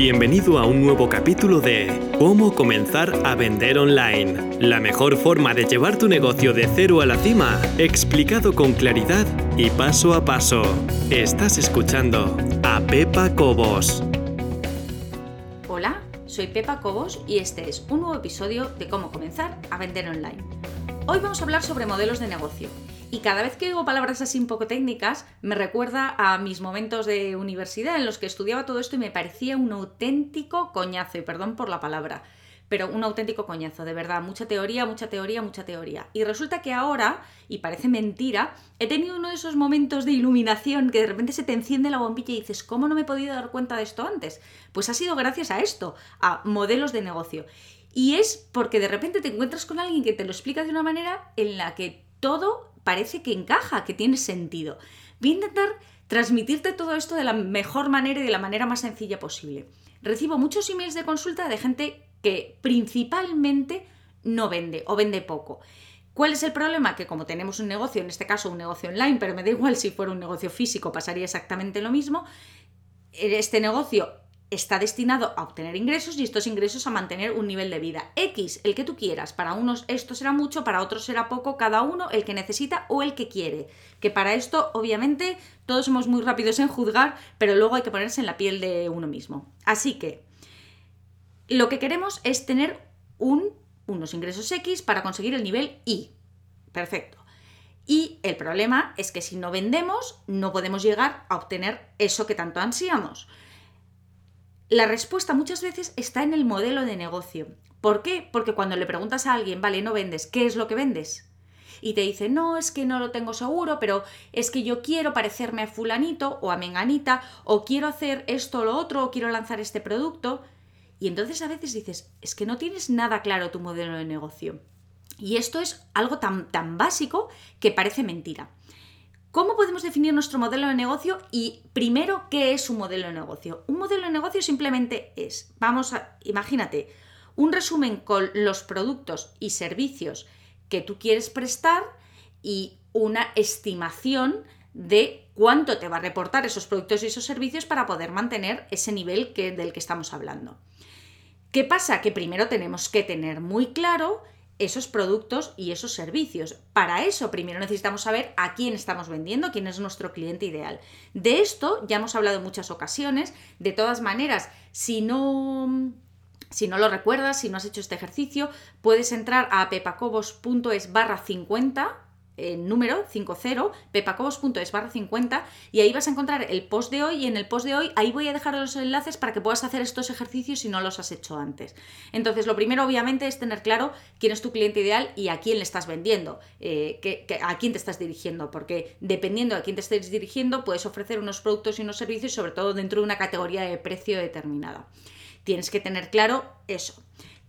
Bienvenido a un nuevo capítulo de Cómo comenzar a vender online. La mejor forma de llevar tu negocio de cero a la cima, explicado con claridad y paso a paso. Estás escuchando a Pepa Cobos. Hola, soy Pepa Cobos y este es un nuevo episodio de Cómo comenzar a vender online. Hoy vamos a hablar sobre modelos de negocio y cada vez que digo palabras así un poco técnicas, me recuerda a mis momentos de universidad en los que estudiaba todo esto y me parecía un auténtico coñazo, y perdón por la palabra, pero un auténtico coñazo, de verdad, mucha teoría, mucha teoría, mucha teoría. Y resulta que ahora, y parece mentira, he tenido uno de esos momentos de iluminación que de repente se te enciende la bombilla y dices, ¿cómo no me he podido dar cuenta de esto antes? Pues ha sido gracias a esto, a modelos de negocio. Y es porque de repente te encuentras con alguien que te lo explica de una manera en la que todo parece que encaja, que tiene sentido. Voy a intentar transmitirte todo esto de la mejor manera y de la manera más sencilla posible. Recibo muchos emails de consulta de gente que principalmente no vende o vende poco. ¿Cuál es el problema? Que como tenemos un negocio, en este caso un negocio online, pero me da igual si fuera un negocio físico, pasaría exactamente lo mismo, este negocio está destinado a obtener ingresos y estos ingresos a mantener un nivel de vida X, el que tú quieras. Para unos esto será mucho, para otros será poco, cada uno el que necesita o el que quiere. Que para esto, obviamente, todos somos muy rápidos en juzgar, pero luego hay que ponerse en la piel de uno mismo. Así que lo que queremos es tener un, unos ingresos X para conseguir el nivel Y. Perfecto. Y el problema es que si no vendemos, no podemos llegar a obtener eso que tanto ansiamos. La respuesta muchas veces está en el modelo de negocio. ¿Por qué? Porque cuando le preguntas a alguien, vale, no vendes, ¿qué es lo que vendes? Y te dice, no, es que no lo tengo seguro, pero es que yo quiero parecerme a fulanito o a menganita, o quiero hacer esto o lo otro, o quiero lanzar este producto. Y entonces a veces dices, es que no tienes nada claro tu modelo de negocio. Y esto es algo tan, tan básico que parece mentira. ¿Cómo podemos definir nuestro modelo de negocio? Y primero, ¿qué es un modelo de negocio? Un modelo de negocio simplemente es, vamos a, imagínate, un resumen con los productos y servicios que tú quieres prestar y una estimación de cuánto te va a reportar esos productos y esos servicios para poder mantener ese nivel que, del que estamos hablando. ¿Qué pasa? Que primero tenemos que tener muy claro esos productos y esos servicios. Para eso primero necesitamos saber a quién estamos vendiendo, quién es nuestro cliente ideal. De esto ya hemos hablado en muchas ocasiones. De todas maneras, si no... Si no lo recuerdas, si no has hecho este ejercicio, puedes entrar a pepacobos.es barra 50 número 50, pepacobos.es barra 50, y ahí vas a encontrar el post de hoy, y en el post de hoy ahí voy a dejar los enlaces para que puedas hacer estos ejercicios si no los has hecho antes. Entonces, lo primero obviamente es tener claro quién es tu cliente ideal y a quién le estás vendiendo, eh, a quién te estás dirigiendo, porque dependiendo a quién te estés dirigiendo, puedes ofrecer unos productos y unos servicios, sobre todo dentro de una categoría de precio determinada. Tienes que tener claro eso.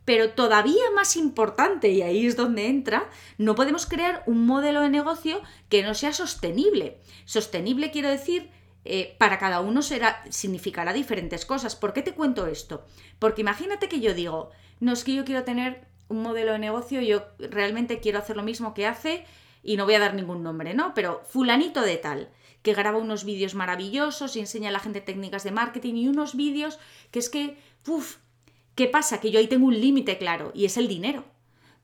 Pero todavía más importante, y ahí es donde entra, no podemos crear un modelo de negocio que no sea sostenible. Sostenible quiero decir eh, para cada uno será, significará diferentes cosas. ¿Por qué te cuento esto? Porque imagínate que yo digo, no es que yo quiero tener un modelo de negocio, yo realmente quiero hacer lo mismo que hace y no voy a dar ningún nombre, ¿no? Pero fulanito de tal, que graba unos vídeos maravillosos y enseña a la gente técnicas de marketing y unos vídeos que es que, uff, ¿Qué pasa? Que yo ahí tengo un límite claro y es el dinero.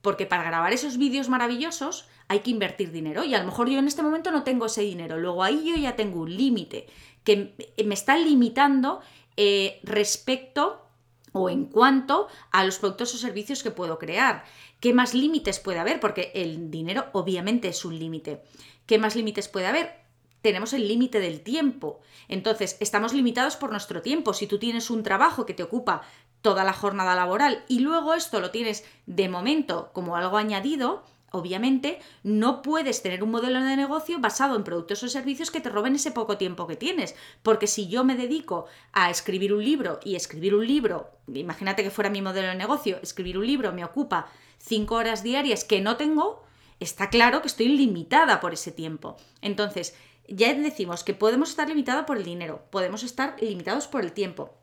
Porque para grabar esos vídeos maravillosos hay que invertir dinero y a lo mejor yo en este momento no tengo ese dinero. Luego ahí yo ya tengo un límite que me está limitando eh, respecto o en cuanto a los productos o servicios que puedo crear. ¿Qué más límites puede haber? Porque el dinero obviamente es un límite. ¿Qué más límites puede haber? Tenemos el límite del tiempo. Entonces, estamos limitados por nuestro tiempo. Si tú tienes un trabajo que te ocupa toda la jornada laboral y luego esto lo tienes de momento como algo añadido, obviamente no puedes tener un modelo de negocio basado en productos o servicios que te roben ese poco tiempo que tienes. Porque si yo me dedico a escribir un libro y escribir un libro, imagínate que fuera mi modelo de negocio, escribir un libro me ocupa cinco horas diarias que no tengo, está claro que estoy limitada por ese tiempo. Entonces, ya decimos que podemos estar limitados por el dinero, podemos estar limitados por el tiempo,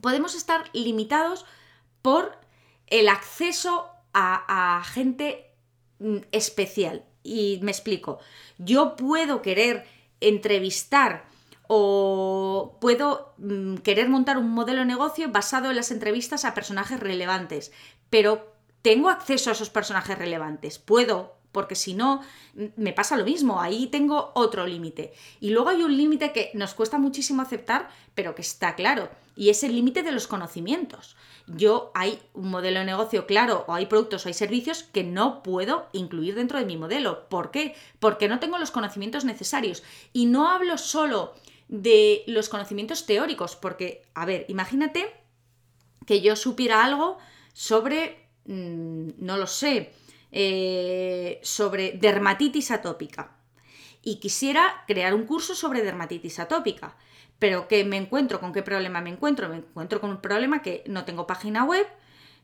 podemos estar limitados por el acceso a, gente mm, especial. Y me explico, yo puedo querer entrevistar o puedo mm, querer montar un modelo de negocio basado en las entrevistas a personajes relevantes, pero tengo acceso a esos personajes relevantes, puedo porque si no, me pasa lo mismo, ahí tengo otro límite. Y luego hay un límite que nos cuesta muchísimo aceptar, pero que está claro, y es el límite de los conocimientos. Yo hay un modelo de negocio claro, o hay productos o hay servicios que no puedo incluir dentro de mi modelo. ¿Por qué? Porque no tengo los conocimientos necesarios. Y no hablo solo de los conocimientos teóricos, porque, a ver, imagínate que yo supiera algo sobre, mm, no lo sé, eh, sobre dermatitis atópica y quisiera crear un curso sobre dermatitis atópica. Pero ¿qué me encuentro? ¿Con qué problema me encuentro? Me encuentro con un problema que no tengo página web,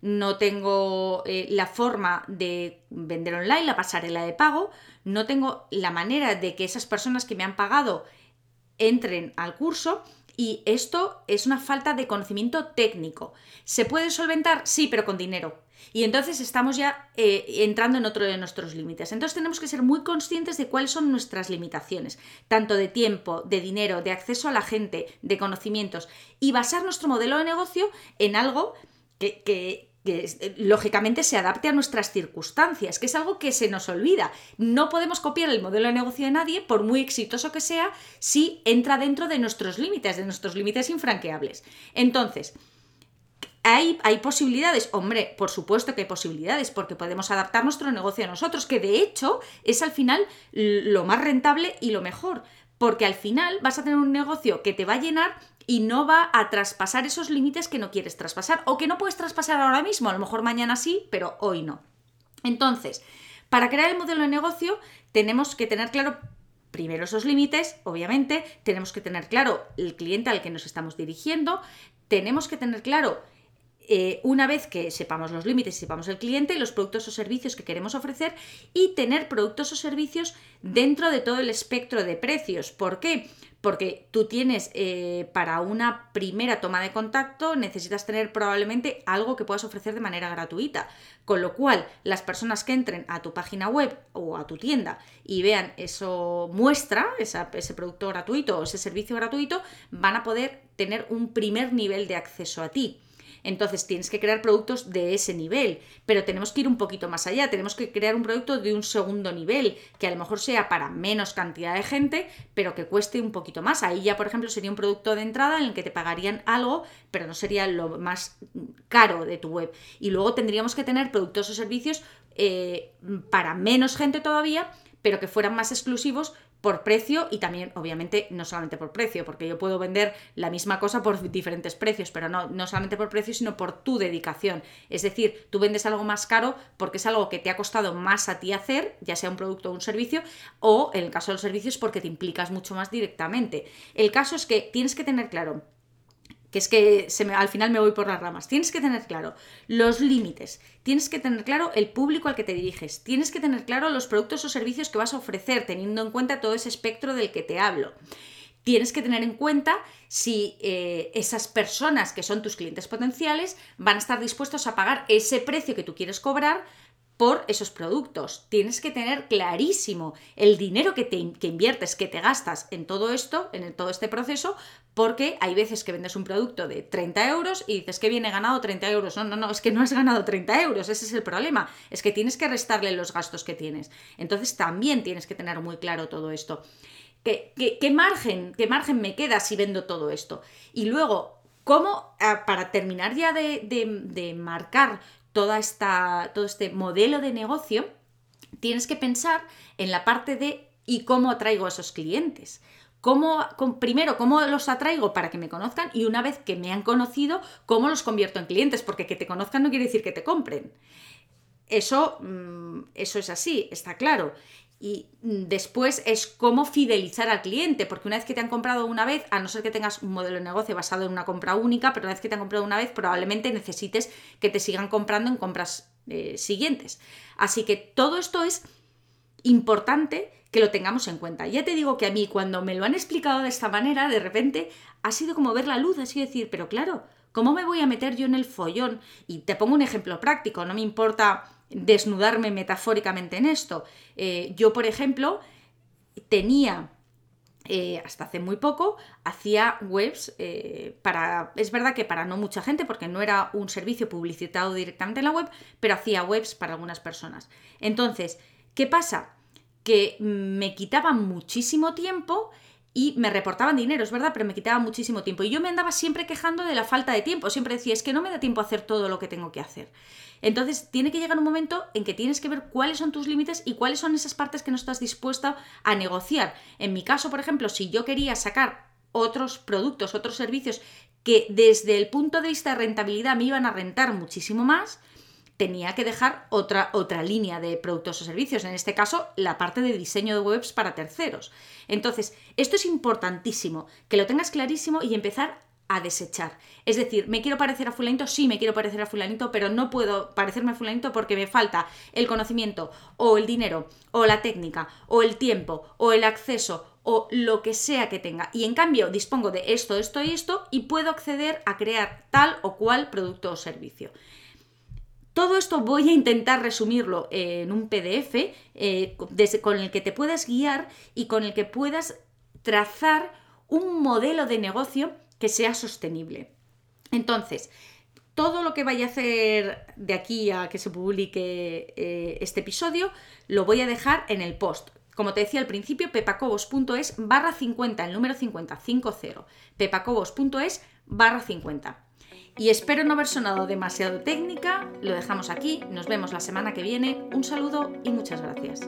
no tengo eh, la forma de vender online, la pasarela de pago, no tengo la manera de que esas personas que me han pagado entren al curso y esto es una falta de conocimiento técnico. ¿Se puede solventar? Sí, pero con dinero. Y entonces estamos ya eh, entrando en otro de nuestros límites. Entonces tenemos que ser muy conscientes de cuáles son nuestras limitaciones, tanto de tiempo, de dinero, de acceso a la gente, de conocimientos, y basar nuestro modelo de negocio en algo que, eh, lógicamente se adapte a nuestras circunstancias, que es algo que se nos olvida. No podemos copiar el modelo de negocio de nadie, por muy exitoso que sea, si entra dentro de nuestros límites, de nuestros límites infranqueables. Entonces, ¿Hay, ¿Hay, posibilidades? Hombre, por supuesto que hay posibilidades, porque podemos adaptar nuestro negocio a nosotros, que de hecho es al final lo más rentable y lo mejor, porque al final vas a tener un negocio que te va a llenar y no va a traspasar esos límites que no quieres traspasar o que no puedes traspasar ahora mismo, a lo mejor mañana sí, pero hoy no. Entonces, para crear el modelo de negocio tenemos que tener claro primero esos límites, obviamente, tenemos que tener claro el cliente al que nos estamos dirigiendo, tenemos que tener claro eh, una vez que sepamos los límites y sepamos el cliente, los productos o servicios que queremos ofrecer y tener productos o servicios dentro de todo el espectro de precios. ¿Por qué? Porque tú tienes eh, para una primera toma de contacto, necesitas tener probablemente algo que puedas ofrecer de manera gratuita. Con lo cual, las personas que entren a tu página web o a tu tienda y vean eso muestra, ese producto gratuito o ese servicio gratuito, van a poder tener un primer nivel de acceso a ti. Entonces tienes que crear productos de ese nivel, pero tenemos que ir un poquito más allá, tenemos que crear un producto de un segundo nivel, que a lo mejor sea para menos cantidad de gente, pero que cueste un poquito más. Ahí ya, por ejemplo, sería un producto de entrada en el que te pagarían algo, pero no sería lo más caro de tu web. Y luego tendríamos que tener productos o servicios eh, para menos gente todavía, pero que fueran más exclusivos por precio y también, obviamente, no solamente por precio, porque yo puedo vender la misma cosa por diferentes precios, pero no, no solamente por precio, sino por tu dedicación. Es decir, tú vendes algo más caro porque es algo que te ha costado más a ti hacer, ya sea un producto o un servicio, o en el caso de los servicios porque te implicas mucho más directamente. El caso es que tienes que tener claro que es que se me, al final me voy por las ramas. Tienes que tener claro los límites, tienes que tener claro el público al que te diriges, tienes que tener claro los productos o servicios que vas a ofrecer, teniendo en cuenta todo ese espectro del que te hablo. Tienes que tener en cuenta si eh, esas personas que son tus clientes potenciales van a estar dispuestos a pagar ese precio que tú quieres cobrar por esos productos. Tienes que tener clarísimo el dinero que, te, inviertes, que te gastas en todo esto, en todo este proceso, porque hay veces que vendes un producto de 30 euros y dices que viene ganado 30 euros. No, no, no, es que no has ganado 30 euros, ese es el problema. Es que tienes que restarle los gastos que tienes. Entonces también tienes que tener muy claro todo esto. ¿Qué, qué, margen, qué margen me queda si vendo todo esto? Y luego, ¿cómo, ah, para terminar ya de, de marcar toda esta, todo este modelo de negocio, tienes que pensar en la parte de ¿y cómo atraigo a esos clientes? ¿Cómo, primero, ¿cómo los atraigo para que me conozcan? Y una vez que me han conocido, ¿cómo los convierto en clientes? Porque que te conozcan no quiere decir que te compren. Eso, mm, eso es así, está claro. Y mm, después es cómo fidelizar al cliente, porque una vez que te han comprado una vez, a no ser que tengas un modelo de negocio basado en una compra única, pero una vez que te han comprado una vez, probablemente necesites que te sigan comprando en compras eh, siguientes. Así que todo esto es importante que lo tengamos en cuenta. Ya te digo que a mí cuando me lo han explicado de esta manera, de repente ha sido como ver la luz, así decir, pero claro, ¿cómo me voy a meter yo en el follón? Y te pongo un ejemplo práctico, no me importa desnudarme metafóricamente en esto. Eh, yo, por ejemplo, tenía eh, hasta hace muy poco, hacía webs eh, para, es verdad que para no mucha gente, porque no era un servicio publicitado directamente en la web, pero hacía webs para algunas personas. Entonces, ¿qué pasa? Que me quitaba muchísimo tiempo y me reportaban dinero, es verdad, pero me quitaba muchísimo tiempo. Y yo me andaba siempre quejando de la falta de tiempo, siempre decía, es que no me da tiempo a hacer todo lo que tengo que hacer. Entonces, tiene que llegar un momento en que tienes que ver cuáles son tus límites y cuáles son esas partes que no estás dispuesta a negociar. En mi caso, por ejemplo, si yo quería sacar otros productos, otros servicios que desde el punto de vista de rentabilidad me iban a rentar muchísimo más, tenía que dejar otra, otra línea de productos o servicios, en este caso la parte de diseño de webs para terceros. Entonces, esto es importantísimo, que lo tengas clarísimo y empezar a desechar. Es decir, ¿me quiero parecer a fulanito? Sí, me quiero parecer a fulanito, pero no puedo parecerme a fulanito porque me falta el conocimiento o el dinero o la técnica o el tiempo o el acceso o lo que sea que tenga. Y en cambio dispongo de esto, esto y esto y puedo acceder a crear tal o cual producto o servicio. Todo esto voy a intentar resumirlo en un PDF eh, con el que te puedas guiar y con el que puedas trazar un modelo de negocio que sea sostenible. Entonces, todo lo que vaya a hacer de aquí a que se publique eh, este episodio lo voy a dejar en el post. Como te decía al principio, pepacobos.es barra 50, el número 50, 50. pepacobos.es barra 50. Y espero no haber sonado demasiado técnica, lo dejamos aquí, nos vemos la semana que viene, un saludo y muchas gracias.